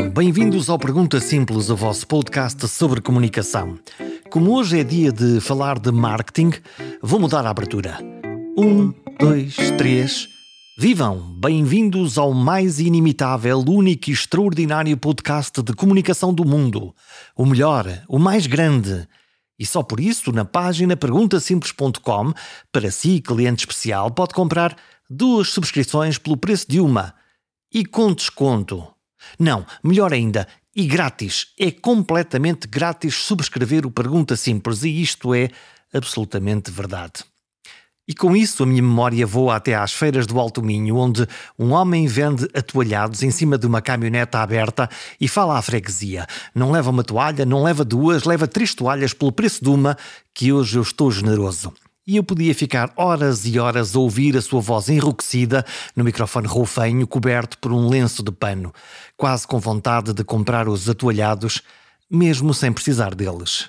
Bem-vindos ao Pergunta Simples, o vosso podcast sobre comunicação. Como hoje é dia de falar de marketing, vou mudar a abertura. Um, dois, três. Vivam! Bem-vindos ao mais inimitável, único e extraordinário podcast de comunicação do mundo. O melhor, o mais grande. E só por isso, na página perguntasimples.com, para si, cliente especial, pode comprar duas subscrições pelo preço de uma. E com desconto. Não, melhor ainda, e grátis. É completamente grátis subscrever o Pergunta Simples e isto é absolutamente verdade. E com isso a minha memória voa até às feiras do Alto Minho, onde um homem vende atoalhados em cima de uma caminhoneta aberta e fala à freguesia. Não leva uma toalha, não leva duas, leva três toalhas pelo preço de uma, que hoje eu estou generoso e eu podia ficar horas e horas a ouvir a sua voz enrouquecida no microfone roufenho coberto por um lenço de pano, quase com vontade de comprar os atoalhados, mesmo sem precisar deles.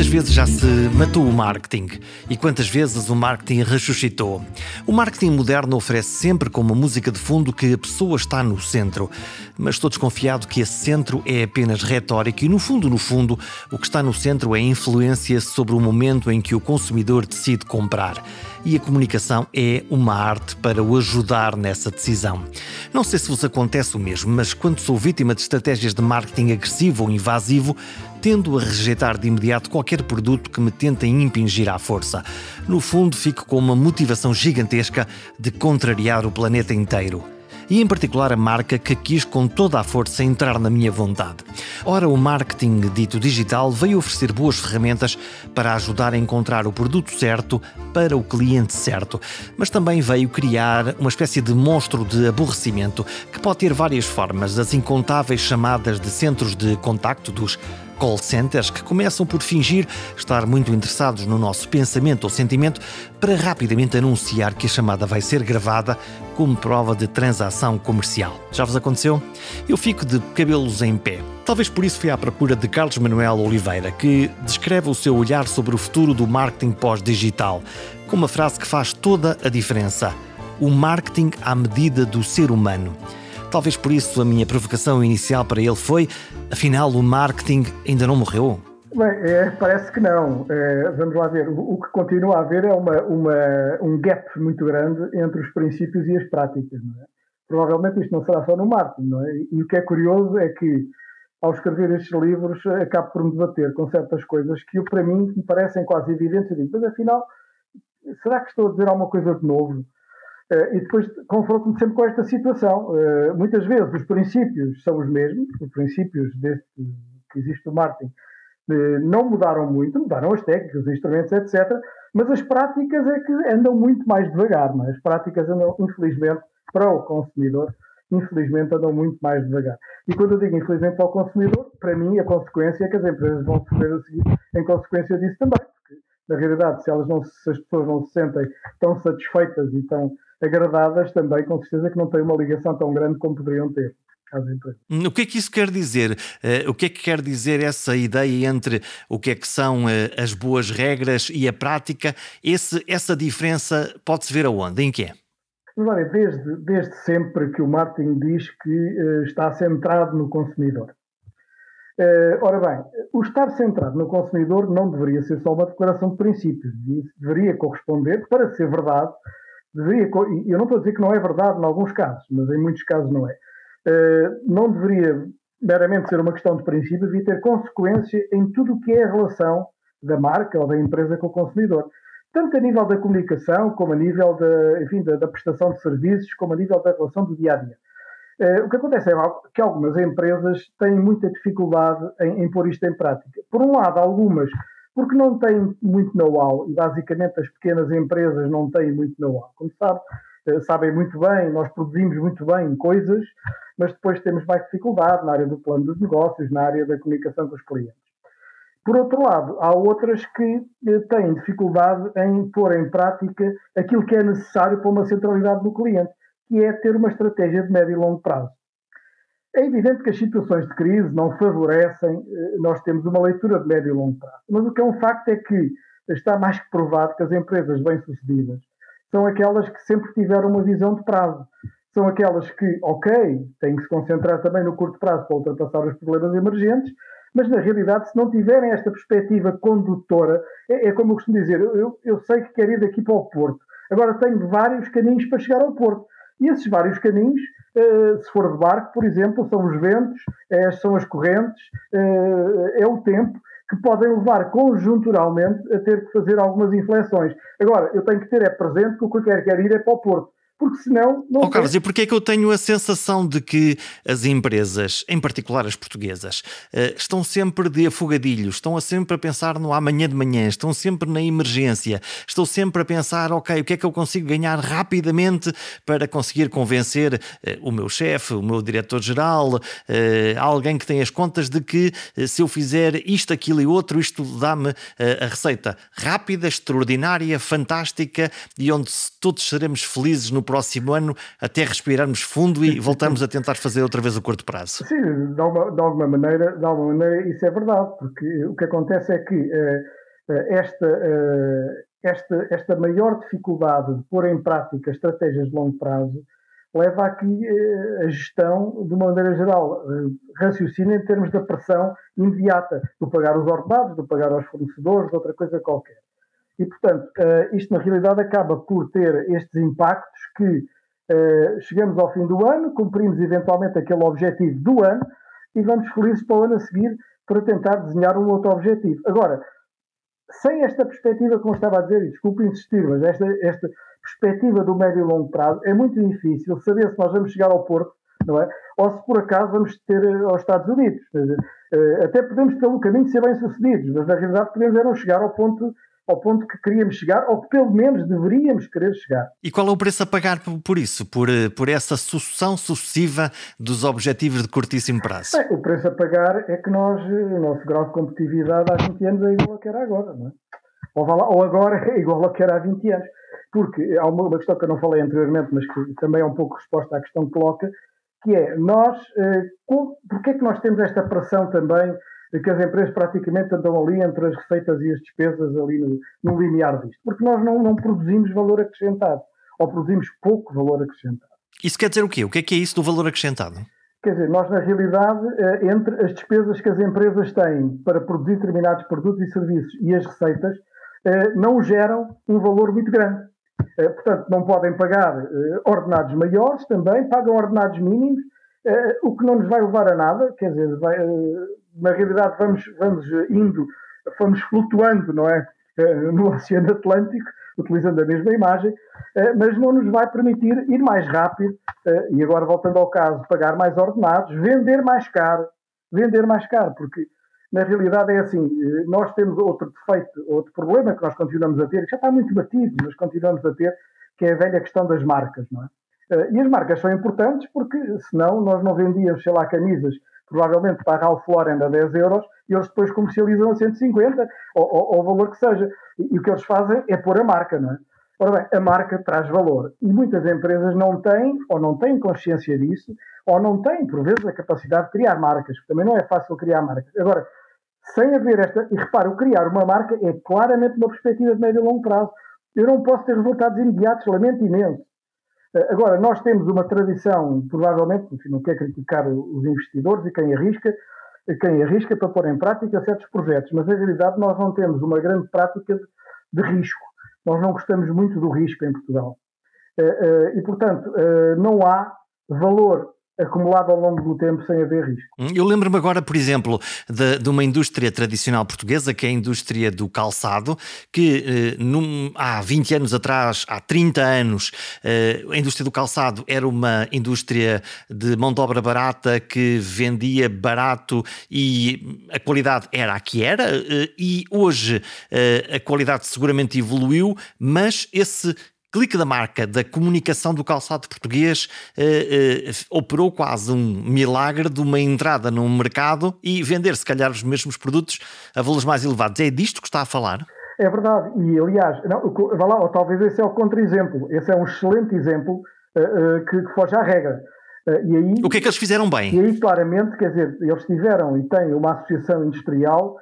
Quantas vezes já se matou o marketing? E quantas vezes o marketing ressuscitou? O marketing moderno oferece sempre como música de fundo que a pessoa está no centro. Mas estou desconfiado que esse centro é apenas retórico e, no fundo, no fundo, o que está no centro é a influência sobre o momento em que o consumidor decide comprar e a comunicação é uma arte para o ajudar nessa decisão. Não sei se vos acontece o mesmo, mas quando sou vítima de estratégias de marketing agressivo ou invasivo, tendo a rejeitar de imediato qualquer produto que me tentem impingir à força. No fundo, fico com uma motivação gigantesca de contrariar o planeta inteiro e, em particular, a marca que quis com toda a força entrar na minha vontade. Ora, o marketing dito digital veio oferecer boas ferramentas para ajudar a encontrar o produto certo para o cliente certo, mas também veio criar uma espécie de monstro de aborrecimento que pode ter várias formas, as incontáveis chamadas de centros de contacto dos call centers que começam por fingir estar muito interessados no nosso pensamento ou sentimento para rapidamente anunciar que a chamada vai ser gravada como prova de transação comercial. Já vos aconteceu? Eu fico de cabelos em pé. Talvez por isso fui à procura de Carlos Manuel Oliveira, que descreve o seu olhar sobre o futuro do marketing pós-digital, com uma frase que faz toda a diferença: o marketing à medida do ser humano. Talvez por isso a minha provocação inicial para ele foi: afinal, o marketing ainda não morreu? Bem, é, parece que não. É, vamos lá ver. O, o, que continua a haver é uma, uma, um gap muito grande entre os princípios e as práticas. É? Provavelmente isto não será só no marketing. É? E o que é curioso é que, ao escrever estes livros, acabo por me debater com certas coisas que, para mim, me parecem quase evidentes. Mas afinal, será que estou a dizer alguma coisa de novo? Uh, e depois confronto-me sempre com esta situação. Uh, muitas vezes os princípios são os mesmos, os princípios deste, que existe o marketing uh, não mudaram muito, mudaram as técnicas, os instrumentos, etc. Mas as práticas é que andam muito mais devagar. Não é? As práticas andam, infelizmente, para o consumidor, infelizmente andam muito mais devagar. E quando eu digo infelizmente para o consumidor, para mim a consequência é que as empresas vão sofrer a seguir em consequência disso também. Porque, na realidade, se, elas não, se as pessoas não se sentem tão satisfeitas e tão agradadas também, com certeza que não têm uma ligação tão grande como poderiam ter. Hum, o que é que isso quer dizer? Uh, o que é que quer dizer essa ideia entre o que é que são uh, as boas regras e a prática? Esse, essa diferença pode-se ver aonde? Em que Olha, desde, desde sempre que o marketing diz que uh, está centrado no consumidor. ora bem, o estar centrado no consumidor não deveria ser só uma declaração de princípios. Isso deveria corresponder, para ser verdade, deveria, eu não estou a dizer que não é verdade em alguns casos, mas em muitos casos não é, uh, não deveria meramente ser uma questão de princípio, devia ter consequência em tudo o que é a relação da marca ou da empresa com o consumidor. Tanto a nível da comunicação, como a nível da, enfim, da, da prestação de serviços, como a nível da relação do dia a dia. Uh, o que acontece é que algumas empresas têm muita dificuldade em, em pôr isto em prática. Por um lado, algumas porque não têm muito know-how e basicamente as pequenas empresas não têm muito know-how. Como sabe, eh, sabem muito bem, nós produzimos muito bem coisas, mas depois temos mais dificuldade na área do plano dos negócios, na área da comunicação com os clientes. Por outro lado, há outras que eh, têm dificuldade em pôr em prática aquilo que é necessário para uma centralidade do cliente, que é ter uma estratégia de médio e longo prazo. É evidente que as situações de crise não favorecem, eh, nós temos uma leitura de médio e longo prazo. Mas o que é um facto é que está mais que provado que as empresas bem-sucedidas são aquelas que sempre tiveram uma visão de prazo. São aquelas que, ok, têm que se concentrar também no curto prazo para ultrapassar os problemas emergentes, mas na realidade, se não tiverem esta perspectiva condutora, é, é como eu costumo dizer, eu, eu sei que quero ir daqui para o Porto, agora tenho vários caminhos para chegar ao Porto. E esses vários caminhos, se for de barco, por exemplo, são os ventos, eh, são as correntes, eh, é o tempo que podem levar conjunturalmente a ter que fazer algumas inflexões. Agora, eu tenho que ter é presente que o que eu quero ir é para o Porto porque senão não. Oh, Carlos, e porquê é que eu tenho a sensação de que as empresas, em particular as portuguesas, eh, estão sempre de afogadilhos, estão sempre a pensar no amanhã de manhã, estão sempre na emergência, estão sempre a pensar, ok, o que é que eu consigo ganhar rapidamente para conseguir convencer eh, o meu chefe, o meu diretor-geral, eh, alguém que tem as contas de que se eu fizer isto, aquilo e outro, isto dá-me a receita rápida, extraordinária, fantástica e onde todos seremos felizes no próximo ano até respirarmos fundo e voltamos a tentar fazer outra vez o curto prazo. Sim, de alguma, de alguma maneira, de alguma maneira isso é verdade, porque o que acontece é que uh, esta, uh, esta, esta maior dificuldade de pôr em prática estratégias de longo prazo leva a que uh, a gestão, de uma maneira geral, raciocina em termos da pressão imediata, do pagar os ordenados, do pagar aos fornecedores, de outra coisa qualquer. E, portanto, uh, isto na realidade acaba por ter estes impactos que uh, chegamos ao fim do ano, cumprimos eventualmente aquele objetivo do ano e vamos felizes para o ano a seguir para tentar desenhar um outro objetivo. Agora, sem esta perspectiva, como estava a dizer, e desculpe insistir, mas esta, esta perspectiva do médio e longo prazo, é muito difícil saber se nós vamos chegar ao Porto, não é? Ou se por acaso vamos ter eh, aos Estados Unidos. Até podemos, pelo caminho, ser bem-sucedidos, mas na realidade podemos é não chegar ao ponto ao ponto que queríamos chegar, ou que pelo menos deveríamos querer chegar. E qual é o preço a pagar por isso, por, eh, por essa sucessão sucessiva dos objetivos de curtíssimo prazo? Bem, o preço a pagar é que nós, eh, o nosso grau de competitividade há 20 anos é igual ao que era agora, não é? Ou, lá, ou agora é igual ao que era há 20 anos. Porque há uma, uma questão que eu não falei anteriormente, mas que também é um pouco resposta à questão que coloca, que é, nós, eh, com, porque é que nós temos esta pressão também que as empresas praticamente andam ali entre as receitas e as despesas ali no, no linear disto. Porque nós não, não produzimos valor acrescentado, ou produzimos pouco valor acrescentado. Isso quer dizer o quê? O que é que é isso do valor acrescentado? Quer dizer, nós na realidade, eh, entre as despesas que as empresas têm para produzir determinados produtos e serviços e as receitas, eh, não geram um valor muito grande. Eh, portanto, não podem pagar ordenados maiores também, pagam ordenados mínimos, o que não nos vai levar a nada, quer dizer, vai, na realidade vamos, vamos indo, vamos flutuando, não é? Eh, no Oceano Atlântico, utilizando a mesma imagem, eh, mas não nos vai permitir ir mais rápido, eh, e agora voltando ao caso, pagar mais ordenados, vender mais caro, vender mais caro, porque na realidade é assim, nós temos outro defeito, outro problema que nós continuamos a ter, que já está muito batido, mas continuamos a ter, que é a velha questão das marcas, não é? E as marcas são importantes porque senão nós não vendíamos, sei lá, camisas provavelmente para a Ralph Lauren a 10 euros e eles depois comercializam a 150 ou, ou, ou o valor que seja. E, e, o que eles fazem é pôr a marca, não é? Ora bem, a marca traz valor e muitas empresas não têm ou não têm consciência disso ou não têm, por vezes, a capacidade de criar marcas, também não é fácil criar marcas. Agora, sem haver esta. E repare, o criar uma marca é claramente uma perspectiva de médio e longo prazo. Eu não posso ter resultados imediatos, lamento imenso. Eh, agora, nós temos uma tradição, provavelmente, enfim, não quer criticar os investidores e quem arrisca, quem arrisca para pôr em prática certos projetos, mas na realidade nós não temos uma grande prática de, de risco. Nós não gostamos muito do risco em Portugal. Eh, eh, e, portanto, não há valor acumulado ao longo do tempo sem haver risco. Hum, eu lembro-me agora, por exemplo, de, de, uma indústria tradicional portuguesa, que é a indústria do calçado, que eh, num, há 20 anos atrás, há 30 anos, eh, a indústria do calçado era uma indústria de mão de obra barata que vendia barato e a qualidade era a que era, eh, e hoje eh, a qualidade seguramente evoluiu, mas esse clique da marca, da comunicação do calçado português, eh, eh, operou quase um milagre de uma entrada num mercado e vender, se calhar, os mesmos produtos a valores mais elevados. É disto que está a falar? É verdade. E, aliás, não, vá lá, ou talvez esse é o contra-exemplo. Esse é um excelente exemplo uh, uh, que, que foge à regra. Uh, e aí, o que é que eles fizeram bem? E aí, claramente, quer dizer, eles tiveram e têm uma associação industrial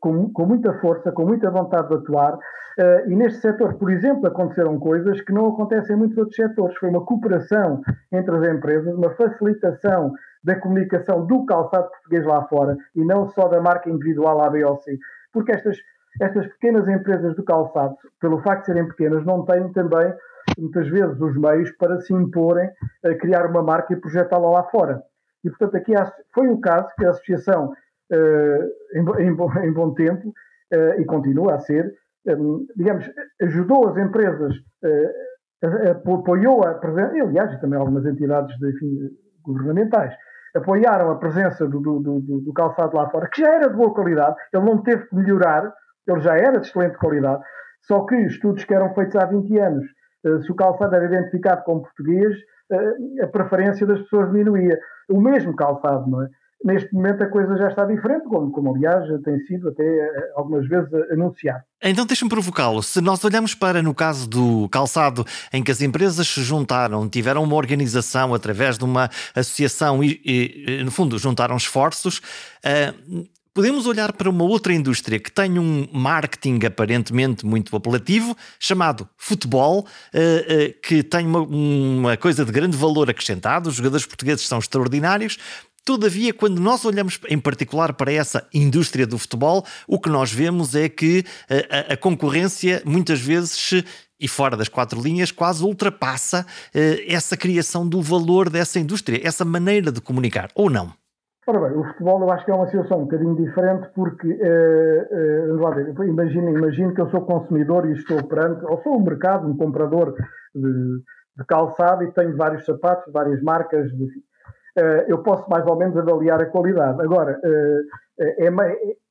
com, com muita força, com muita vontade de atuar, Uh, e neste setor, por exemplo, aconteceram coisas que não acontecem em muitos outros setores. Foi uma cooperação entre as empresas, uma facilitação da comunicação do calçado português lá fora e não só da marca individual A, B ou C. Porque estas, estas pequenas empresas do calçado, pelo facto de serem pequenas, não têm também, muitas vezes, os meios para se imporem a criar uma marca e projetá-la lá fora. E, portanto, aqui foi o caso que a Associação, em, em, em, bom tempo, uh, e continua a ser, um, digamos, ajudou as empresas, apoiou a presença, aliás, também algumas entidades de, enfim, governamentais, apoiaram a presença do, do, do, do, calçado lá fora, que já era de boa qualidade, ele não teve que melhorar, ele já era de excelente qualidade, só que estudos que eram feitos há 20 anos, se o calçado era identificado como português, a preferência das pessoas diminuía. O mesmo calçado, não é? Neste momento a coisa já está diferente, como, como aliás tem sido até eh, algumas vezes anunciado. Então deixa-me provocá-lo. Se nós olhamos para, no caso do calçado, em que as empresas se juntaram, tiveram uma organização através de uma associação e, e no fundo, juntaram esforços, uh, podemos olhar para uma outra indústria que tem um marketing aparentemente muito apelativo, chamado futebol, que tem uma, coisa de grande valor acrescentado. Os jogadores portugueses são extraordinários, Todavia, quando nós olhamos em particular para essa indústria do futebol, o que nós vemos é que a, a concorrência muitas vezes e fora das quatro linhas, quase ultrapassa uh, essa criação do valor dessa indústria, essa maneira de comunicar, ou não? Ora bem, o futebol eu acho que é uma situação um bocadinho diferente porque, uh, uh, imagino, imagino que eu sou consumidor e estou perante, ou sou um mercado, um comprador de, de calçado e tenho vários sapatos, várias marcas, de, eu posso mais ou menos avaliar a qualidade. Agora, uh, é,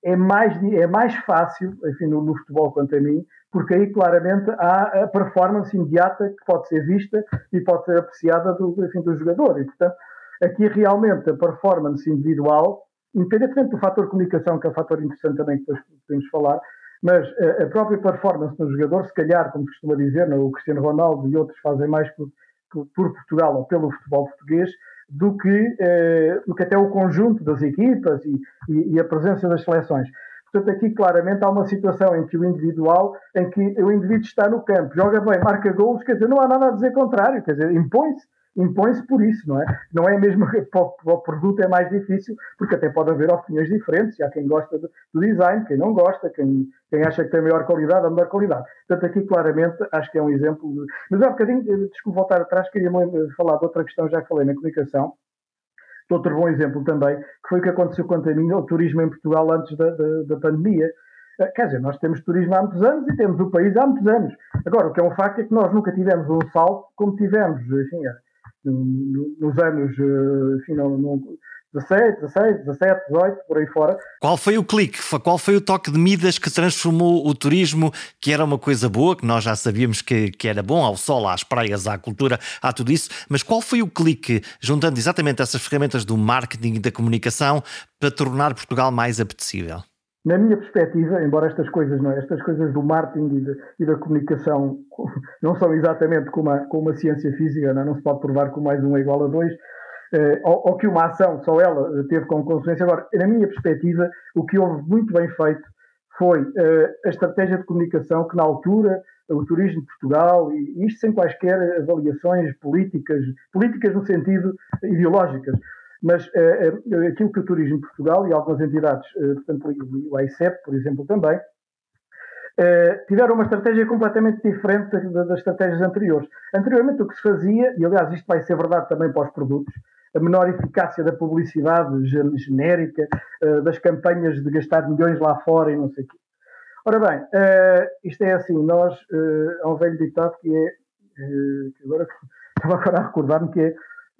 é, mais, é mais fácil, enfim, no, no, futebol quanto a mim, porque aí claramente há a performance imediata que pode ser vista e pode ser apreciada do, enfim, do jogador. E, portanto, aqui realmente a performance individual, independentemente do fator comunicação, que é um fator interessante também que depois podemos falar, mas a própria performance do jogador, se calhar, como costuma dizer, o Cristiano Ronaldo e outros fazem mais por, por Portugal ou pelo futebol português, do que, eh, do que até o conjunto das equipas e, e, e, a presença das seleções. Portanto, aqui claramente há uma situação em que o individual, em que o indivíduo está no campo, joga bem, marca gols, quer dizer, não há nada a dizer contrário, quer dizer, impõe-se impõe-se por isso, não é? Não é mesmo que para o produto é mais difícil, porque até pode haver opiniões diferentes. Há quem gosta do design, quem não gosta, quem, quem acha que tem maior qualidade, a melhor qualidade. Portanto, aqui claramente acho que é um exemplo. De... Mas há um bocadinho, desculpe voltar atrás, queria falar de outra questão, já falei na comunicação. Outro bom exemplo também, que foi o que aconteceu quanto a mim, o turismo em Portugal antes da, da, da pandemia. Eh, quer dizer, nós temos turismo há muitos anos e temos o país há muitos anos. Agora, o que é um facto é que nós nunca tivemos um salto como tivemos, enfim, nos anos, eh, enfim, não, não, 16, 16, 17, 18, por aí fora. Qual foi o clique? Qual foi o toque de Midas que transformou o turismo, que era uma coisa boa, que nós já sabíamos que, que era bom, ao sol, às praias, à cultura, a tudo isso, mas qual foi o clique, juntando exatamente essas ferramentas do marketing e da comunicação, para tornar Portugal mais apetecível? Na minha perspectiva, embora estas coisas, não é? estas coisas do marketing e, de, e da comunicação não são exatamente como a, como a ciência física, não, é? não, se pode provar que mais um é igual a dois, eh, ou, ou, que uma ação só ela teve como consequência. Agora, na minha perspectiva, o que houve muito bem feito foi eh, a estratégia de comunicação que, na altura, o turismo de Portugal, e isto sem quaisquer avaliações políticas, políticas no sentido ideológicas, mas uh, aquilo que o Turismo Portugal e algumas entidades, uh, portanto, o AICEP, por exemplo, também, uh, tiveram uma estratégia completamente diferente das, das estratégias anteriores. Anteriormente, o que se fazia, e aliás, isto vai ser verdade também para os produtos, a menor eficácia da publicidade genérica, das campanhas de gastar milhões lá fora e não sei o quê. Ora bem, isto é assim, nós, há um velho ditado que é, que agora estava agora a recordar-me que é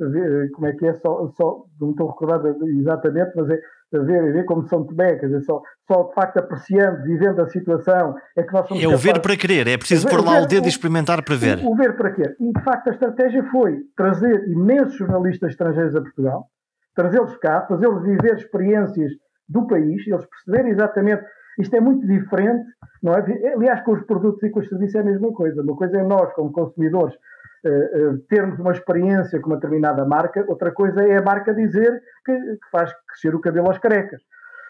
ver, como é que é, só, só não estou recordado exatamente, mas é ver, ver como São Tomé, quer dizer, só, só de facto apreciando, vivendo a situação, é que nós somos É o ver para querer, é preciso pôr lá o dedo e experimentar para ver. O, o ver para querer. E de facto a estratégia foi trazer imensos jornalistas estrangeiros a Portugal, trazê-los cá, fazê-los viver experiências do país, eles perceberem exatamente isto é muito diferente, não é? Aliás, com os produtos e com os serviços é a mesma coisa. Uma coisa é nós, como consumidores, termos uma experiência com uma determinada marca, outra coisa é a marca dizer que, que faz crescer o cabelo aos carecas.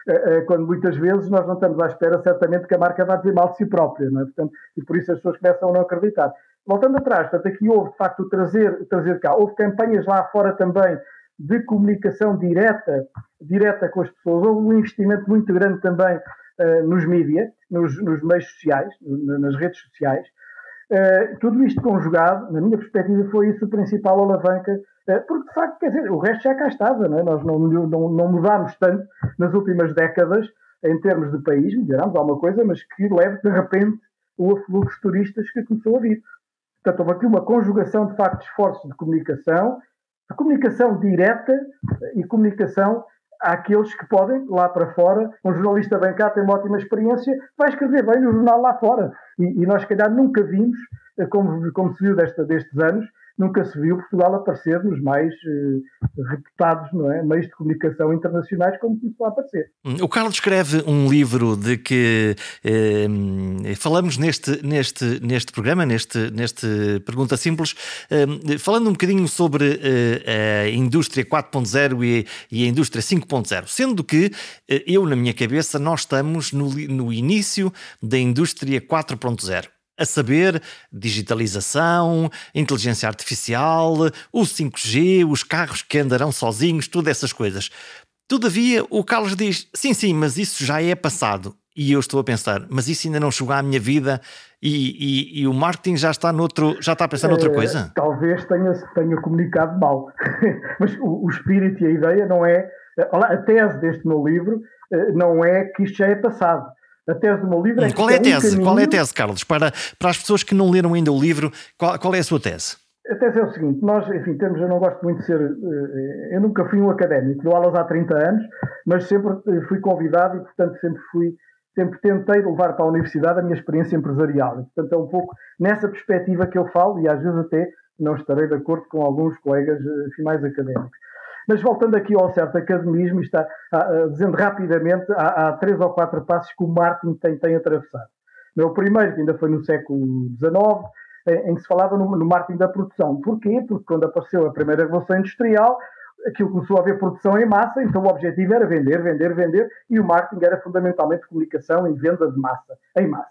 Uh, quando muitas vezes nós não estamos à espera, certamente, que a marca vá dizer mal de si própria, é? Portanto, e por isso as pessoas começam a não acreditar. Voltando atrás, portanto, aqui houve, de facto, o trazer, trazer cá. Houve campanhas lá fora também de comunicação direta, direta com as pessoas. Houve um investimento muito grande também uh, nos mídias, nos, nos, meios sociais, nas redes sociais. Uh, tudo isto conjugado, na minha perspectiva, foi isso a principal alavanca, uh, porque de facto, quer dizer, o resto já cá estava, não é? nós não, não, não mudámos tanto nas últimas décadas em termos de país, melhorámos alguma coisa, mas que leve de repente o afluxo de turistas que começou a vir. Portanto, houve aqui uma conjugação de facto de esforços de comunicação, de comunicação direta e comunicação àqueles que podem, lá para fora, um jornalista bem cá tem uma ótima experiência, vai escrever bem no jornal lá fora. E, e nós, se calhar, nunca vimos, eh, como, como se viu desta, destes anos, nunca se viu Portugal aparecer nos mais uh, reputados não é? meios de comunicação internacionais como começou a aparecer. O Carlos escreve um livro de que eh, falamos neste, neste, neste programa, neste, neste Pergunta Simples, eh, falando um bocadinho sobre eh, a indústria 4.0 e, e, a indústria 5.0, sendo que eh, eu, na minha cabeça, nós estamos no, no início da indústria 4.0 a saber, digitalização, inteligência artificial, o 5G, os carros que andarão sozinhos, todas essas coisas. Todavia, o Carlos diz: sim, sim, mas isso já é passado. E eu estou a pensar, mas isso ainda não chegou à minha vida e, e, e o marketing já está noutro, já está a pensar noutra coisa? É, talvez tenha, tenha comunicado mal. mas o, o, espírito e a ideia não é. A tese deste meu livro eh, não é que isto já é passado a tese do meu livro é Qual é a tese? Um caminho... Qual é a tese, Carlos? Para, para as pessoas que não leram ainda o livro, qual, qual é a sua tese? A tese é o seguinte: nós, enfim, temos, eu não gosto muito de ser. Eh, eu nunca fui um académico, dou aulas há 30 anos, mas sempre eh, fui convidado e, portanto, sempre fui. Sempre tentei levar para a universidade a minha experiência empresarial. E, portanto, é um pouco nessa perspectiva que eu falo e às vezes até não estarei de acordo com alguns colegas eh, enfim, mais académicos. Mas voltando aqui ao certo academismo, está uh, dizendo rapidamente, há, há, três ou quatro passos que o marketing tem, tem atravessado. O primeiro, que ainda foi no século XIX, em, que se falava no, no marketing da produção. Porquê? Porque quando apareceu a primeira revolução industrial, aquilo começou a haver produção em massa, então o objetivo era vender, vender, vender, e o marketing era fundamentalmente comunicação e venda de massa, em massa.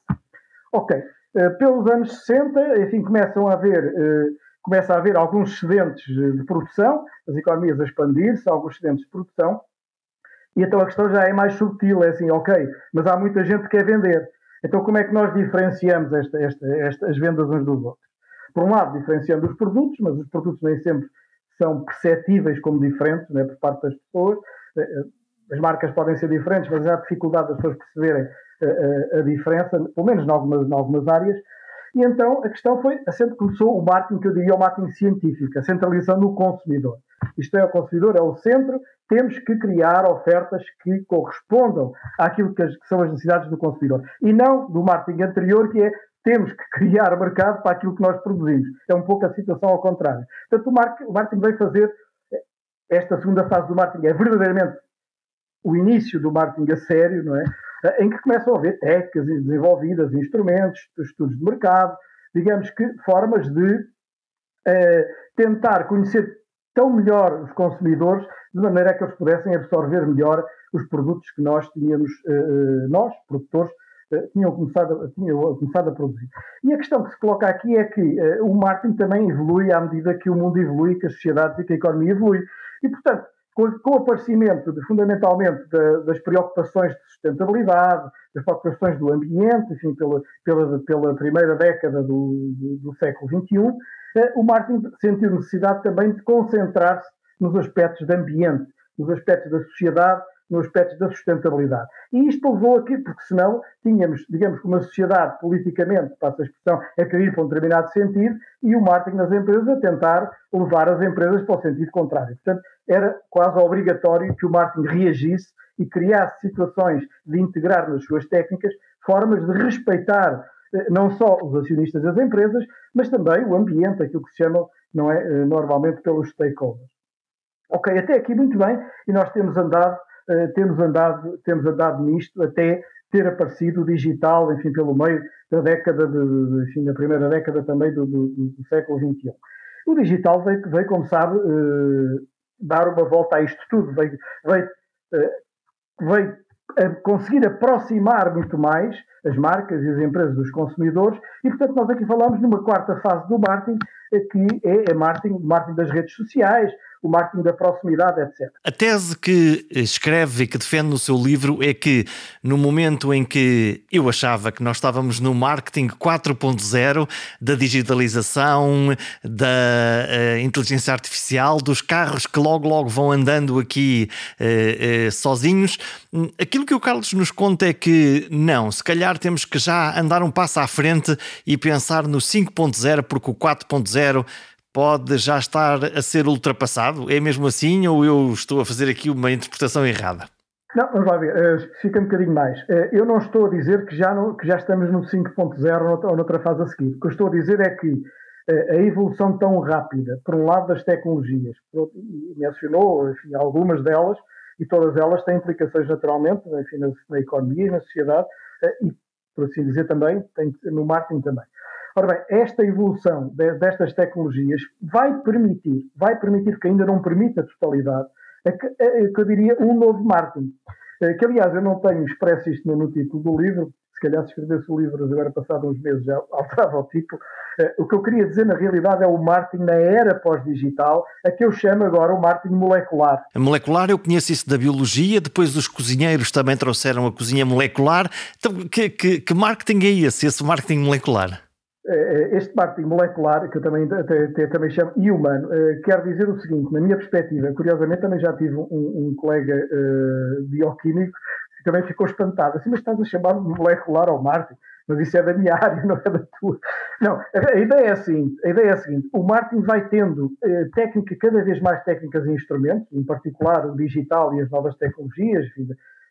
Ok. Uh, pelos anos 60, enfim, começam a haver uh, começa a haver alguns excedentes de produção, as economias a expandir-se, alguns excedentes de produção, e então a questão já é mais subtil, é assim, ok, mas há muita gente que quer vender. Então como é que nós diferenciamos esta, esta, esta, as vendas uns dos outros? Por um lado, diferenciando os produtos, mas os produtos nem sempre são perceptíveis como diferentes né, por parte das pessoas. Eh, eh, as marcas podem ser diferentes, mas há dificuldade das pessoas perceberem a, eh, a, a diferença, pelo menos em algumas, em algumas áreas. E então a questão foi, sempre começou o marketing, que eu diria o marketing científico, a centralização no consumidor. Isto é, o consumidor é o centro, temos que criar ofertas que correspondam àquilo que, são as necessidades do consumidor. E não do marketing anterior, que é temos que criar mercado para aquilo que nós produzimos. É um pouco a situação ao contrário. Portanto, o marketing, veio fazer esta segunda fase do marketing, é verdadeiramente o início do marketing a sério, não é? Em que começam a haver técnicas desenvolvidas, instrumentos, estudos de mercado, digamos que formas de uh, tentar conhecer tão melhor os consumidores, de maneira que eles pudessem absorver melhor os produtos que nós tínhamos, uh, nós, produtores, uh, tinham começado, tinham começado a produzir. E a questão que se coloca aqui é que o marketing também evolui à medida que o mundo evolui, que as sociedades e que a economia evolui. E, portanto, com, o aparecimento, de, fundamentalmente, das preocupações de sustentabilidade, das preocupações do ambiente, enfim, pela, pela, pela primeira década do, do, do século XXI, eh, o marketing sentiu necessidade também de concentrar-se nos aspectos de ambiente, nos aspectos da sociedade, nos aspectos da sustentabilidade. E isto levou aqui, porque senão tínhamos, digamos, uma sociedade politicamente, passa a expressão, a cair para um determinado sentido e o marketing nas empresas a tentar levar as empresas para o sentido contrário. Portanto, era quase obrigatório que o marketing reagisse e criasse situações de integrar nas suas técnicas formas de respeitar eh, não só os acionistas das empresas, mas também o ambiente, aquilo que se chama não é, eh, normalmente pelos stakeholders. Ok, até aqui muito bem, e nós temos andado, temos andado, temos andado nisto até ter aparecido o digital, enfim, pelo meio da década, de, enfim, da primeira década também do, do, do século XXI. O digital veio, veio como sabe, eh, dar uma volta a isto tudo, veio, veio, eh, veio conseguir aproximar muito mais as marcas e as empresas dos consumidores e, portanto, nós aqui falamos numa quarta fase do marketing, eh, que é a marketing, marketing das redes sociais, o marketing da proximidade, etc. A tese que escreve e que defende no seu livro é que no momento em que eu achava que nós estávamos no marketing 4.0 da digitalização, da uh, inteligência artificial, dos carros que logo logo vão andando aqui uh, uh, sozinhos, aquilo que o Carlos nos conta é que não, se calhar temos que já andar um passo à frente e pensar no 5.0 porque o 4.0 pode já estar a ser ultrapassado? É mesmo assim ou eu estou a fazer aqui uma interpretação errada? Não, vamos lá ver, uh, fica um bocadinho mais. Uh, eu não estou a dizer que já, não, que já estamos no 5.0 ou noutra fase a seguir. O que eu estou a dizer é que uh, a evolução tão rápida, por um lado das tecnologias, mencionou enfim, algumas delas, e todas elas têm implicações naturalmente enfim, na, na economia e na sociedade, e por assim dizer também, tem, no marketing também. Ora bem, esta evolução de, destas tecnologias vai permitir, vai permitir que ainda não permite a totalidade, a que, que eu diria um novo marketing. Eh, que aliás eu não tenho expresso isto no, no título do livro, se calhar se escrevesse o livro agora passado uns meses já alterava o título. Uh, o que eu queria dizer na realidade é o marketing na era pós-digital, a que eu chamo agora o marketing molecular. A molecular, eu conheço isso da biologia, depois os cozinheiros também trouxeram a cozinha molecular. Então, que, que, que marketing é esse, esse marketing molecular? Eh, eh, este marketing molecular, que eu também, até, até, também chamo, e humano, uh, quer dizer o seguinte, na minha perspectiva, curiosamente também já tive um, um colega uh, bioquímico que também ficou espantado, assim, mas estás a chamar molecular ao marketing, mas isso é da minha área, não é da tua. Não, a, ideia é a seguinte, a ideia é a seguinte, o marketing vai tendo uh, técnica, cada vez mais técnicas e instrumentos, em particular o digital e as novas tecnologias,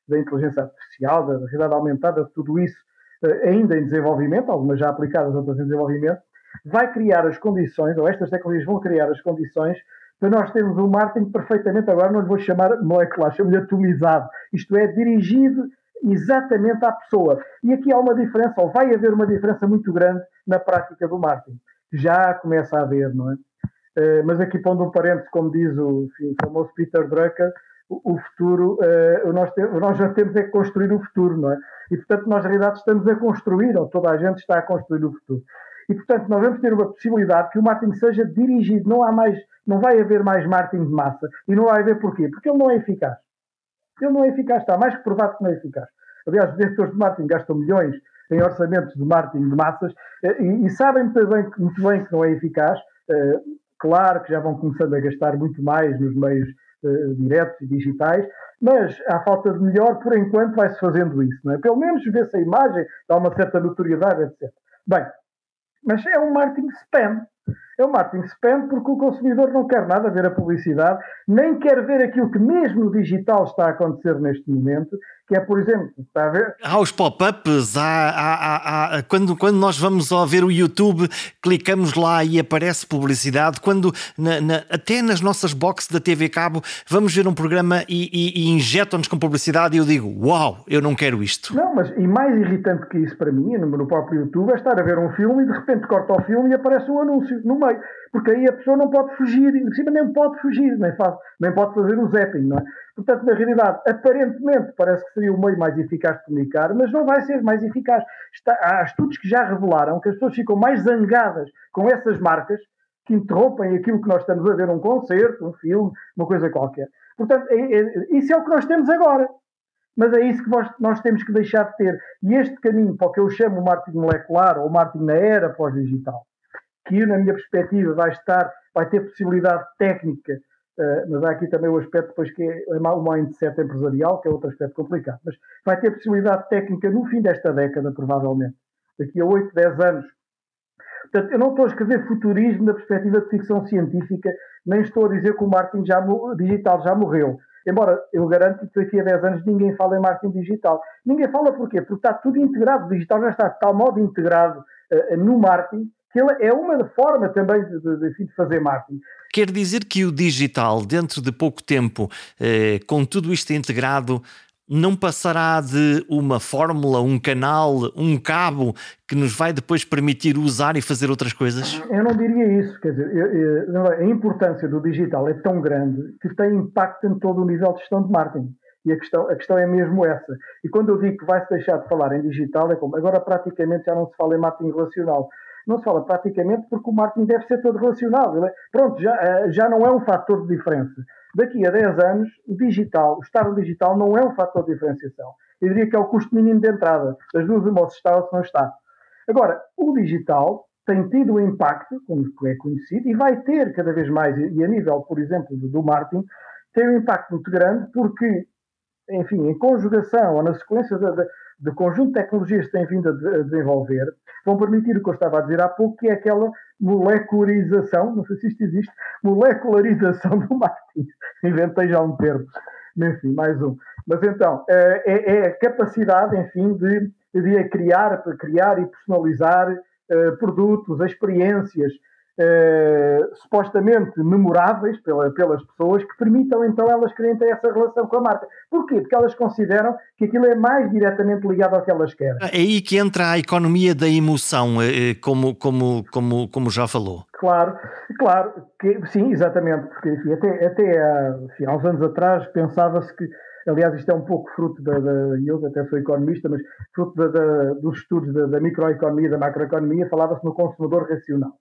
da, inteligência artificial, da realidade aumentada, tudo isso eh, ainda em desenvolvimento, algumas já aplicadas, outras em desenvolvimento, vai criar as condições, ou estas tecnologias vão criar as condições para nós termos um marketing perfeitamente, agora não lhe vou chamar molecular, chamo-lhe atomizado, isto é, dirigido exatamente à pessoa. E aqui há uma diferença, ou vai haver uma diferença muito grande na prática do marketing. Já começa a haver, não é? Uh, mas aqui pondo um parênteses, como diz o, famoso Peter Drucker, o, futuro, uh, nós, nós já temos é que construir o futuro, não é? E, portanto, nós, na realidade, estamos a construir, ou toda a gente está a construir o futuro. E, portanto, nós vamos ter uma possibilidade que o marketing seja dirigido, não há mais, não vai haver mais marketing de massa. E não vai haver porquê? Porque ele não é eficaz. Ele não é eficaz, está mais que provado que não é eficaz. Aliás, os diretores de marketing gastam milhões em orçamentos de marketing de massas eh, e, e sabem muito bem, muito bem que não é eficaz. Uh, claro que já vão começando a gastar muito mais nos meios uh, diretos e digitais, mas à falta de melhor, por enquanto vai-se fazendo isso, não é? Pelo menos vê-se a imagem, dá uma certa notoriedade, etc. Bem, mas é um marketing spam. É um marketing spam porque o consumidor não quer nada ver a publicidade, nem quer ver aquilo que mesmo no digital está a acontecer neste momento, que é, por exemplo, está a ver? Há os pop-ups, há, há, há, quando, quando nós vamos ver o YouTube, clicamos lá e aparece publicidade. Quando na, na, até nas nossas boxes da TV Cabo vamos ver um programa e, e, e injetam-nos com publicidade e eu digo, uau, eu não quero isto. Não, mas e mais irritante que isso para mim, no próprio YouTube, é estar a ver um filme e de repente corta o filme e aparece um anúncio no meio porque aí a pessoa não pode fugir, e cima nem pode fugir, nem, faz, nem pode fazer o zapping, não é? Portanto, na realidade, aparentemente parece que seria o meio mais eficaz de comunicar, mas não vai ser mais eficaz. Está, há estudos que já revelaram que as pessoas ficam mais zangadas com essas marcas que interrompem aquilo que nós estamos a ver, um concerto, um filme, uma coisa qualquer. Portanto, é, é, isso é o que nós temos agora. Mas é isso que nós, nós temos que deixar de ter. E este caminho para o que eu chamo marketing molecular ou marketing na era pós-digital, que na minha perspectiva vai estar, vai ter possibilidade técnica, uh, mas há aqui também o aspecto depois que é o mindset empresarial, que é outro aspecto complicado, mas vai ter possibilidade técnica no fim desta década, provavelmente, daqui a 8, 10 anos. Portanto, eu não estou a escrever futurismo na perspectiva de ficção científica, nem estou a dizer que o marketing já, digital já morreu. Embora eu garanto que daqui a 10 anos ninguém fala em marketing digital. Ninguém fala porquê? Porque está tudo integrado. O digital já está de tal modo integrado uh, no marketing que ele é uma forma também de, de, de, fazer marketing. Quer dizer que o digital, dentro de pouco tempo, eh, com tudo isto integrado, não passará de uma fórmula, um canal, um cabo que nos vai depois permitir usar e fazer outras coisas? Eu não diria isso. Quer dizer, eu, eu, a importância do digital é tão grande que tem impacto em todo o nível de gestão de marketing. E a questão, a questão é mesmo essa. E quando eu digo que vai-se deixar de falar em digital, é como agora praticamente já não se fala em marketing relacional. Não se fala praticamente porque o marketing deve ser todo relacional. É, pronto, já, eh, já não é um fator de diferença. Daqui a 10 anos, o digital, o estado digital não é um fator de diferenciação. Eu diria que é o custo mínimo de entrada. Das duas, uma, se está ou se não está. Agora, o digital tem tido um impacto, como é conhecido, e vai ter cada vez mais, e a nível, por exemplo, do marketing, tem um impacto muito grande porque enfim, em conjugação ou na sequência de, de conjunto de tecnologias que têm vindo a, de, a, desenvolver, vão permitir o que eu estava a dizer há pouco, que é aquela molecularização, não sei se isto existe, molecularização do marketing. Inventei já um termo. Enfim, mais um. Mas então, é, é, é a capacidade, enfim, de, de criar, criar e personalizar uh, produtos, experiências, eh, supostamente memoráveis pela, pelas pessoas que permitam então elas ter essa relação com a marca. Porquê? Porque elas consideram que aquilo é mais diretamente ligado ao que elas querem. É aí que entra a economia da emoção, eh, eh, como, como, como, como já falou. Claro, claro, que, sim, exatamente, porque enfim, até, até há, enfim, há uns anos atrás pensava-se que aliás, isto é um pouco fruto da, da eu até sou economista, mas fruto da, da, dos estudos da, da microeconomia, da macroeconomia, falava-se no consumidor racional.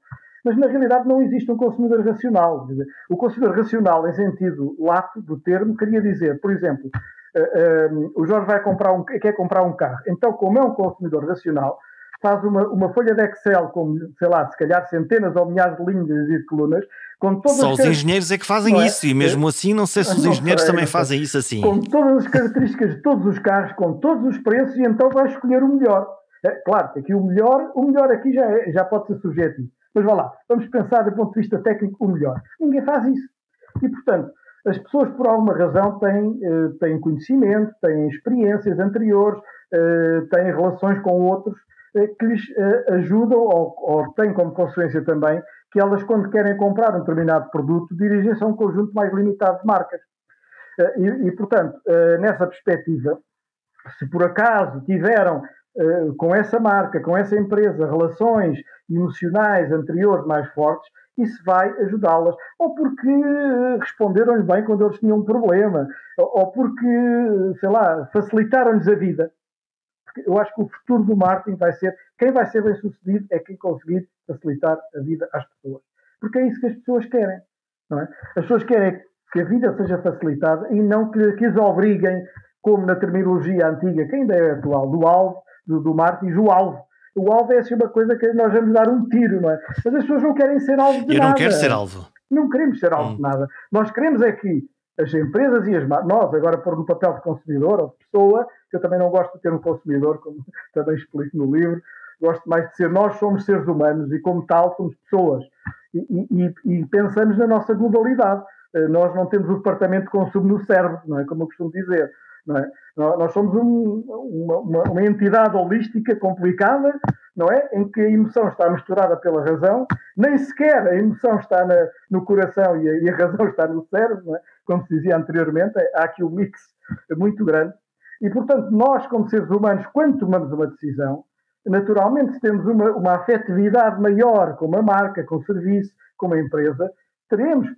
Mas na realidade não existe um consumidor racional. O consumidor racional, em sentido lato do termo, queria dizer, por exemplo, eh, um, eh, o Jorge vai comprar um, quer comprar um carro. Então, como é um consumidor racional, faz uma, uma folha de Excel com, sei lá, se calhar centenas ou milhares de linhas e de colunas, com todas Só os engenheiros é que fazem é? isso, e mesmo assim não sei se os engenheiros também fazem isso assim. Com todas as características de todos os carros, com todos os preços, e então vai escolher o melhor. É, claro que aqui o melhor, o melhor aqui já, é, já pode ser subjetivo. Mas vá lá, vamos pensar do ponto de vista técnico o melhor. Ninguém faz isso. E, portanto, as pessoas, por alguma razão, têm, eh, têm conhecimento, têm experiências anteriores, eh, têm relações com outros eh, que lhes ajudam ou, ou têm como consequência também que elas, quando querem comprar um determinado produto, dirigem-se a um conjunto mais limitado de marcas. E, e, portanto, nessa perspectiva, se por acaso tiveram com essa marca, com essa empresa, relações emocionais anteriores mais fortes, isso vai ajudá-las. Ou porque responderam-lhe bem quando eles tinham um problema, ou porque, sei lá, facilitaram-lhes a vida. Porque eu acho que o futuro do marketing vai ser, quem vai ser bem sucedido é quem conseguir facilitar a vida às pessoas. Porque é isso que as pessoas querem. É? As pessoas querem que a vida seja facilitada e não que, que as obriguem, como na terminologia antiga, que ainda é atual, do alvo, do, do marketing, o alvo o alvo é assim uma coisa que nós vamos dar um tiro, não é? Mas as pessoas não querem ser alvo de Eu nada. Eu não quero ser alvo. Não queremos ser alvo hum. de nada. Nós queremos é que as empresas e as nós, agora pôr no papel de consumidor ou de pessoa, que eu também não gosto de ter um consumidor, como também explico no livro, gosto mais de ser nós somos seres humanos e como tal somos pessoas e, e, e pensamos na nossa globalidade. Eh, nós não temos o departamento de consumo no cérebro, não é como eu costumo dizer. É? Nós somos um, uma, uma, entidade holística complicada, não é? Em que a emoção está misturada pela razão, nem sequer a emoção está na, no coração e a, e a, razão está no cérebro, é? Como se dizia anteriormente, há aqui um mix muito grande. E, portanto, nós, como seres humanos, quando tomamos uma decisão, naturalmente, se temos uma, uma afetividade maior com uma marca, com o serviço, com uma empresa, teremos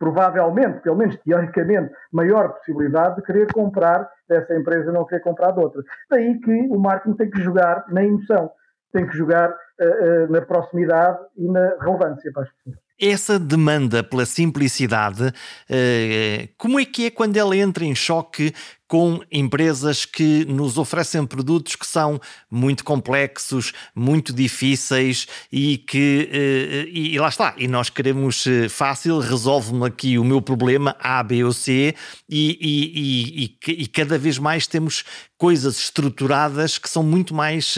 provavelmente, pelo menos teoricamente, maior possibilidade de querer comprar dessa empresa e não querer comprar de outra. Daí que o marketing tem que jogar na emoção, tem que jogar uh, uh, na proximidade e na relevância para as pessoas essa demanda pela simplicidade, eh, como é que é quando ela entra em choque com empresas que nos oferecem produtos que são muito complexos, muito difíceis e que eh, e, lá está, e nós queremos eh, fácil, resolve-me aqui o meu problema A, B ou C e, e, e, e, cada vez mais temos coisas estruturadas que são muito mais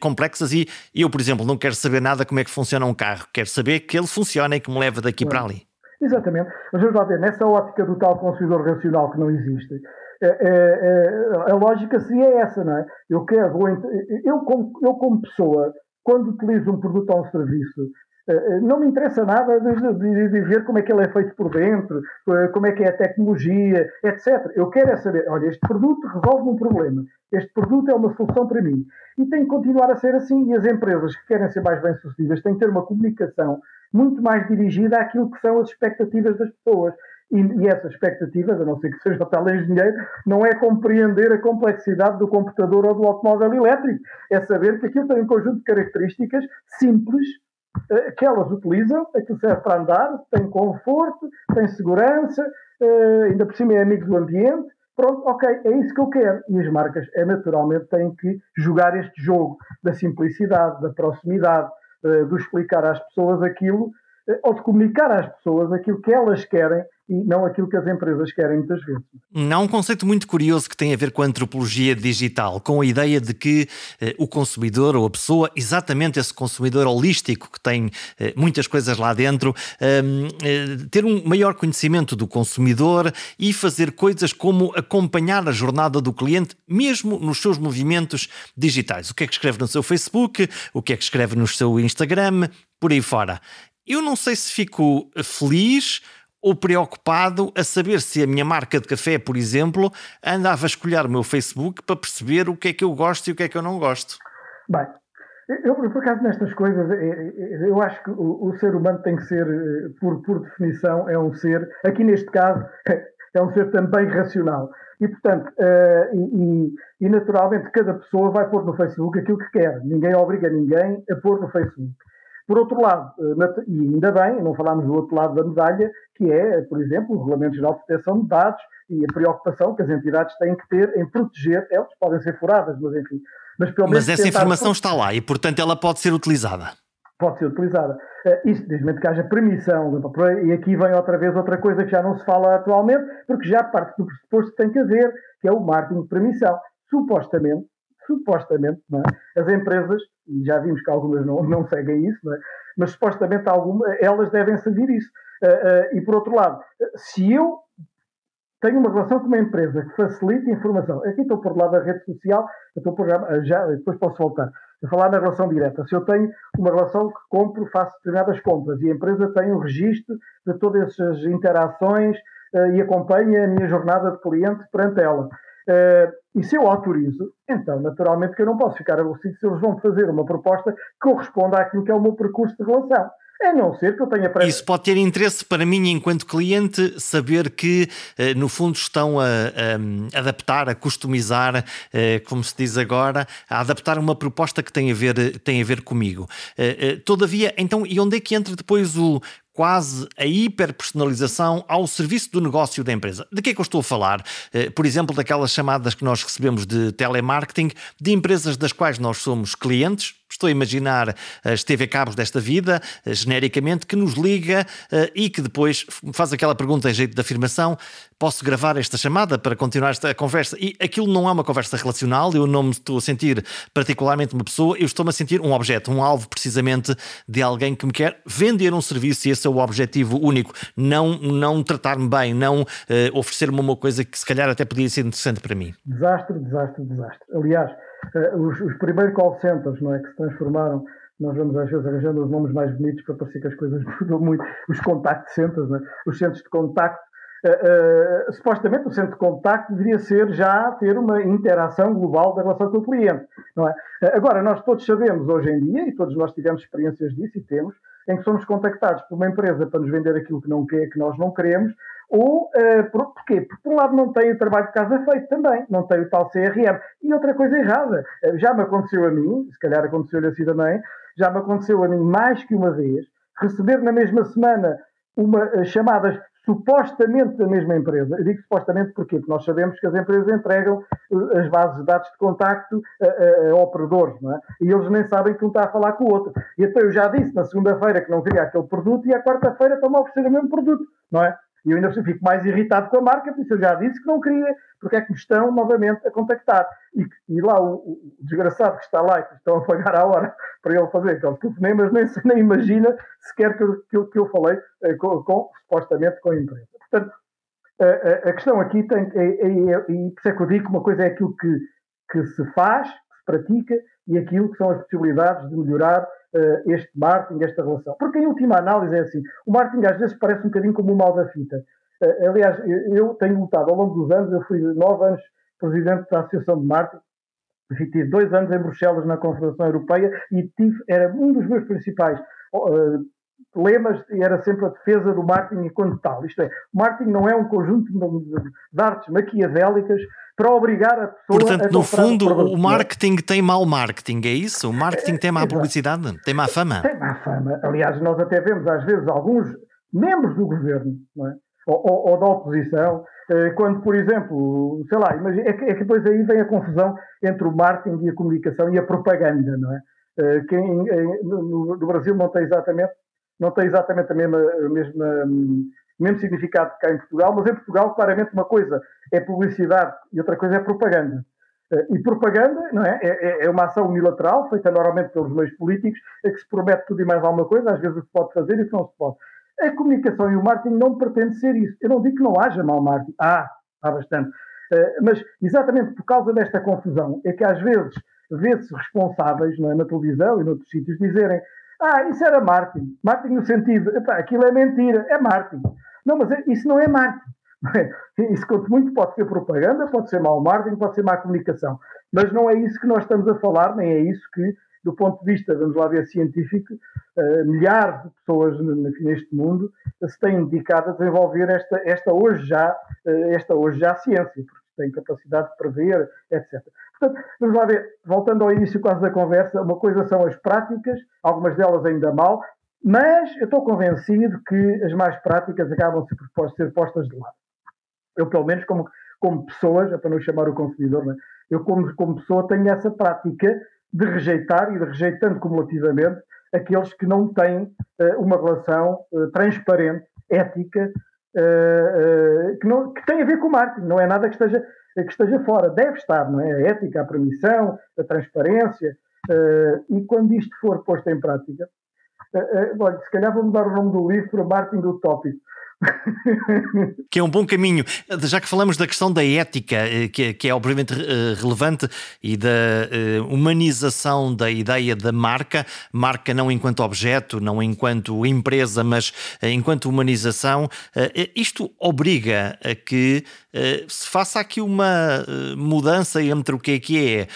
complexas. E eu, por exemplo, não quero saber nada como é que funciona um carro, quero saber que ele funciona é que me leva daqui para ali. Exatamente. Mas vamos lá ver, nessa ótica do tal consumidor racional que não existe, é, é, é, a lógica seria essa, não é? Eu quero, eu como, eu como pessoa, quando utilizo um produto ou um serviço, Não me interessa nada de, ver como é que ele é feito por dentro, como é que é a tecnologia, etc. Eu quero é saber, olha, este produto resolve um problema, este produto é uma solução para mim. E tem que continuar a ser assim. E as empresas que querem ser mais bem-sucedidas têm que ter uma comunicação muito mais dirigida àquilo que são as expectativas das pessoas. E, e essas expectativas, a não ser que seja o teleengenheiro, não é compreender a complexidade do computador ou do automóvel elétrico. É saber que aquilo tem um conjunto de características simples eh, que elas utilizam, aquilo serve para andar, tem conforto, tem segurança, eh, ainda por cima é amigo do ambiente. Pronto, ok, é isso que eu quero. E as marcas, é, naturalmente, têm que jogar este jogo da simplicidade, da proximidade, eh, do explicar às pessoas aquilo, ou de comunicar às pessoas aquilo que elas querem e não aquilo que as empresas querem muitas vezes. Há um conceito muito curioso que tem a ver com a antropologia digital, com a ideia de que eh, o consumidor ou a pessoa, exatamente esse consumidor holístico que tem eh, muitas coisas lá dentro, ehm, eh, ter um maior conhecimento do consumidor e fazer coisas como acompanhar a jornada do cliente, mesmo nos seus movimentos digitais. O que é que escreve no seu Facebook, o que é que escreve no seu Instagram, por aí fora. Eu não sei se fico feliz ou preocupado a saber se a minha marca de café, por exemplo, andava a escolher o meu Facebook para perceber o que é que eu gosto e o que é que eu não gosto. Bem, eu, por acaso, nestas coisas, eu acho que o, o ser humano tem que ser, eh, por, por definição, é um ser, aqui neste caso, é um ser também racional. E, portanto, uh, e, e, naturalmente, cada pessoa vai pôr no Facebook aquilo que quer. Ninguém obriga ninguém a pôr no Facebook. Por outro lado, eh, e ainda bem, não falámos do outro lado da medalha, que é, por exemplo, o Regulamento Geral de Proteção de Dados e a preocupação que as entidades têm que ter em proteger, elas podem ser furadas, mas enfim. Mas, pelo menos mas essa informação está lá e, portanto, ela pode ser utilizada. Pode ser utilizada. Eh, isso, desde que haja permissão. E aqui vem outra vez outra coisa que já não se fala atualmente, porque já parte do pressuposto que tem que haver, que é o marketing de permissão. Supostamente, supostamente, é? as empresas, e já vimos que algumas não, não seguem isso, é? mas supostamente algumas, elas devem seguir isso. Uh, uh, e por outro lado, se eu tenho uma relação com uma empresa que facilita informação, aqui estou por lado da rede social, estou por, já, depois posso voltar, a falar na relação direta. Se eu tenho uma relação que compro, faço determinadas compras e a empresa tem um registro de todas essas interações uh, e acompanha a minha jornada de cliente perante ela. Uh, e se eu autorizo, então naturalmente que eu não posso ficar aborrecido se eles vão fazer uma proposta que corresponda àquilo que é o meu percurso de relação. A não ser que eu tenha Isso pode ter interesse para mim, enquanto cliente, saber que, eh, no fundo, estão a, a adaptar, a customizar, eh, como se diz agora, a adaptar uma proposta que tem a ver, tem a ver comigo. Todavia, então, e onde é que entra depois o quase a hiperpersonalização ao serviço do negócio da empresa. De que é que eu estou a falar? Eh, por exemplo, daquelas chamadas que nós recebemos de telemarketing de empresas das quais nós somos clientes, Estou a imaginar as TV Cabos desta vida, eh, genericamente, que nos liga uh, e que depois faz aquela pergunta em jeito de afirmação: posso gravar esta chamada para continuar esta conversa? E aquilo não é uma conversa relacional, eu não me estou a sentir particularmente uma pessoa, eu estou-me a sentir um objeto, um alvo precisamente de alguém que me quer vender um serviço e esse é o objetivo único. Não, não tratar-me bem, não uh, oferecer-me uma coisa que se calhar até podia ser interessante para mim. Desastre, desastre, desastre. Aliás os, os, primeiros call centers não é, que se transformaram, nós vamos às vezes arranjando os nomes mais bonitos para parecer que as coisas mudam muito, os contact centers, é? os centros de contacto, uh, uh, supostamente o centro de contacto deveria ser já ter uma interação global da relação com o cliente, não é? agora, nós todos sabemos hoje em dia, e todos nós tivemos experiências disso e temos, em que somos contactados por uma empresa para nos vender aquilo que, não quer, que nós não queremos, ou uh, por, porquê? Porque, por um lado, não tem o trabalho de casa feito também, não tem o tal CRM. E outra coisa errada, uh, já me aconteceu a mim, se calhar aconteceu-lhe assim também, já me aconteceu a mim mais que uma vez, receber na mesma semana uma, uh, chamadas supostamente da mesma empresa. Eu digo supostamente porquê? Porque nós sabemos que as empresas entregam as bases de dados de contacto a, a operadores, não é? E eles nem sabem que um está a falar com o outro. E então eu já disse na segunda-feira que não queria aquele produto e à quarta-feira estão-me a oferecer o mesmo produto, não é? E eu ainda fico mais irritado com a marca, porque eu já disse que não queria, porque é que me estão novamente a contactar. E, e lá o, o, desgraçado que está lá e que estão a pagar a hora para ele fazer aqueles telefonemas, nem, nem imagina sequer que, que, que eu falei eh, com, com, supostamente com a empresa. Portanto, a, a, questão aqui tem, é, é, é, e por isso é que eu digo que uma coisa é aquilo que, que se faz, que se pratica, e aquilo que são as possibilidades de melhorar uh, este marketing, esta relação. Porque em última análise é assim, o marketing às vezes parece um bocadinho como o mal da fita. Uh, aliás, eu tenho lutado ao longo dos anos, eu fui nove anos presidente da Associação de Marketing, tive dois anos em Bruxelas na Confederação Europeia e tive, era um dos meus principais uh, lemas era sempre a defesa do marketing enquanto tal. Isto é, o marketing não é um conjunto de artes maquiavélicas para obrigar a pessoa Portanto, a no fundo, o marketing tem mau marketing, é isso? O marketing tem má Exato. publicidade? Tem má fama? Tem má fama. Aliás, nós até vemos às vezes alguns membros do governo não é? ou, ou, ou da oposição, eh, quando, por exemplo, sei lá, imagina, é, que, é que depois aí vem a confusão entre o marketing e a comunicação e a propaganda, não é? Eh, que em, em, no, no Brasil não tem exatamente não tem exatamente a a mesma, o mesmo significado que cá em Portugal, mas em Portugal, claramente, uma coisa é publicidade e outra coisa é propaganda. Eh, e propaganda não é? É, é, é uma ação unilateral, feita normalmente pelos meios políticos, é que se promete tudo e mais alguma coisa, às vezes se pode fazer e não se pode. A comunicação e o marketing não pretende ser isso. Eu não digo que não haja mau marketing. Há, há bastante. Eh, mas exatamente por causa desta confusão é que às vezes vê-se responsáveis é? na televisão e noutros sítios dizerem ah, isso era marketing. Marketing no sentido, epá, aquilo é mentira, é marketing. Não, mas é, isso não é marketing. Isso, quanto muito, pode ser propaganda, pode ser mau marketing, pode ser má comunicação. Mas não é isso que nós estamos a falar, nem é isso que, do ponto de vista, vamos lá ver, científico, uh, milhares de pessoas neste mundo se têm dedicado a desenvolver esta, esta, hoje, já, uh, esta hoje já ciência, porque têm capacidade de prever, etc. Portanto, vamos lá ver, voltando ao início quase da conversa, uma coisa são as práticas, algumas delas ainda mal, mas eu estou convencido que as mais práticas acabam por ser postas de lado. Eu, pelo menos, como, como pessoas, é para não chamar o consumidor, é? eu, como, como pessoa, tenho essa prática de rejeitar e de rejeitando cumulativamente aqueles que não têm uh, uma relação uh, transparente, ética, uh, que, não, que tem a ver com o marketing, não é nada que esteja que esteja fora. Deve estar, não é? A ética, a permissão, a transparência. Uh, e quando isto for posto em prática, uh, uh, olha, se calhar vou mudar o nome do livro para Marketing Utópico. que é um bom caminho. Já que falamos da questão da ética, eh, que, é obviamente eh, relevante, e da uh, humanização da ideia da marca, marca não enquanto objeto, não enquanto empresa, mas enquanto humanização, isto obriga a que se faça aqui uma mudança entre o que é que é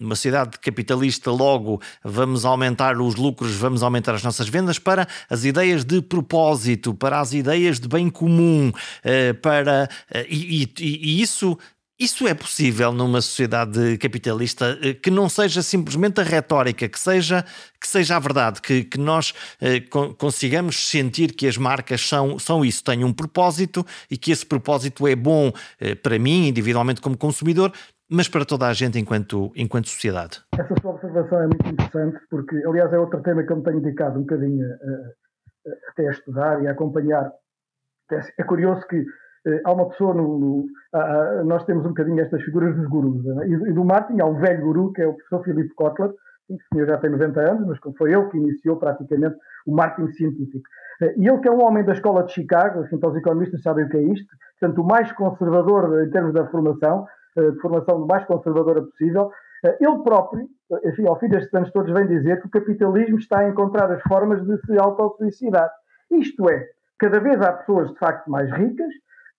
uma cidade capitalista, logo vamos aumentar os lucros, vamos aumentar as nossas vendas, para as ideias de propósito, para as ideias de bem comum, uh, para. Uh, e, e, e isso isso é possível numa sociedade capitalista eh, que não seja simplesmente a retórica, que seja, que seja a verdade, que, que nós eh, consigamos sentir que as marcas são, são isso, têm um propósito e que esse propósito é bom eh, para mim, individualmente como consumidor, mas para toda a gente enquanto, enquanto sociedade. Essa sua observação é muito interessante, porque, aliás, é outro tema que eu me tenho dedicado um bocadinho a, a, até a estudar e a acompanhar é curioso que eh, há uma pessoa no. no a, a, nós temos um bocadinho estas figuras dos gurus. Né? E, do marketing há um velho guru, que é o professor Philip Kotler, que o senhor já tem 90 anos, mas foi ele que iniciou praticamente o marketing científico. Eh, e ele, que é um homem da escola de Chicago, assim, para os economistas sabem o que é isto, portanto, o mais conservador em termos da formação, eh, de formação mais conservadora possível, eh, ele próprio, enfim, ao fim destes anos todos, vem dizer que o capitalismo está a encontrar as formas de se autossuicidar. Isto é, Cada vez há pessoas de facto mais ricas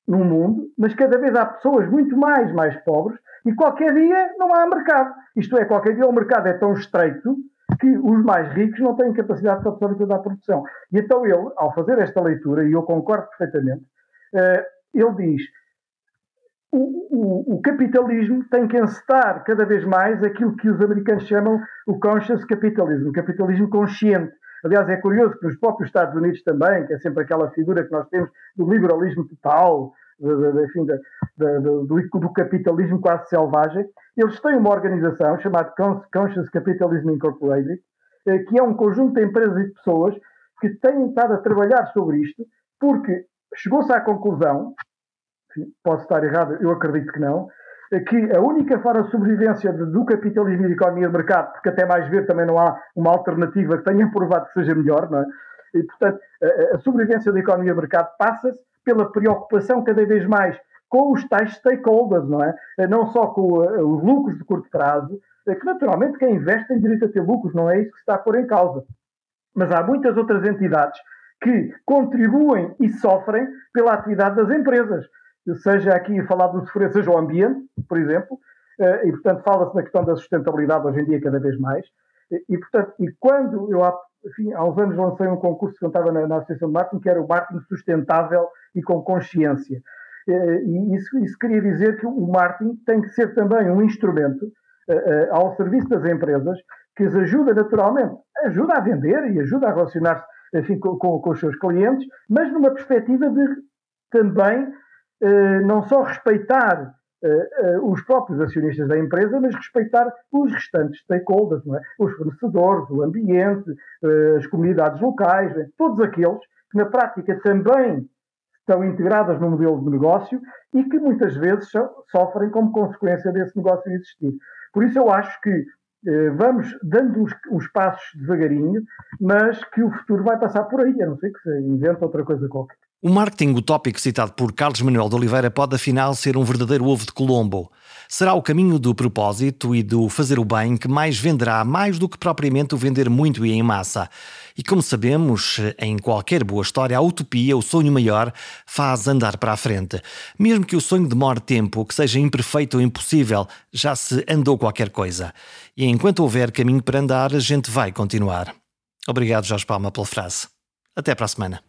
no mundo, mas cada vez há pessoas muito mais, mais pobres e qualquer dia não há mercado. Isto é, qualquer dia o mercado é tão estreito que os mais ricos não têm capacidade de absorver toda a produção. E então ele, ao fazer esta leitura, e eu concordo perfeitamente, eh, ele diz o, o, o, capitalismo tem que encetar cada vez mais aquilo que os americanos chamam o conscious capitalism, o capitalismo consciente. Aliás, é curioso que nos próprios Estados Unidos também, que é sempre aquela figura que nós temos do liberalismo total, enfim, de, do, do, capitalismo quase selvagem, eles têm uma organização chamada Conscious Capitalism Incorporated, eh, que é um conjunto de empresas e de pessoas que têm estado a trabalhar sobre isto, porque chegou-se à conclusão, posso estar errado, eu acredito que não, que a única forma de sobrevivência do capitalismo e da economia de mercado, porque até mais ver também não há uma alternativa que tenha provado que seja melhor, não é? E, portanto, a, sobrevivência da economia de mercado passa-se pela preocupação cada vez mais com os tais stakeholders, não é? Não só com os lucros de curto prazo, que naturalmente quem investe tem direito a ter lucros, não é isso que se está a pôr em causa. Mas há muitas outras entidades que contribuem e sofrem pela atividade das empresas. Seja aqui falar do sofrer, seja o ambiente, por exemplo, eh, e portanto fala-se na questão da sustentabilidade hoje em dia cada vez mais. E, portanto, e quando eu há, enfim, há uns anos lancei um concurso que eu estava na, na Associação de Marketing, que era o marketing sustentável e com consciência. Eh, e isso, isso queria dizer que o marketing tem que ser também um instrumento uh, ao serviço das empresas que as ajuda naturalmente, ajuda a vender e ajuda a relacionar-se enfim, com, com, com, os seus clientes, mas numa perspectiva de também não só respeitar uh, os próprios acionistas da empresa, mas respeitar os restantes stakeholders, é? os fornecedores, o ambiente, as comunidades locais, todos aqueles que na prática também estão integradas no modelo de negócio e que muitas vezes sofrem como consequência desse negócio existir. Por isso eu acho que eh, vamos dando os, os, passos devagarinho, mas que o futuro vai passar por aí, a não ser que se invente outra coisa qualquer. O marketing utópico citado por Carlos Manuel de Oliveira pode afinal ser um verdadeiro ovo de Colombo. Será o caminho do propósito e do fazer o bem que mais venderá, mais do que propriamente o vender muito e em massa. E como sabemos, em qualquer boa história, a utopia, o sonho maior, faz andar para a frente. Mesmo que o sonho demore tempo, que seja imperfeito ou impossível, já se andou qualquer coisa. E enquanto houver caminho para andar, a gente vai continuar. Obrigado, Jorge Palma, pela frase. Até para a semana.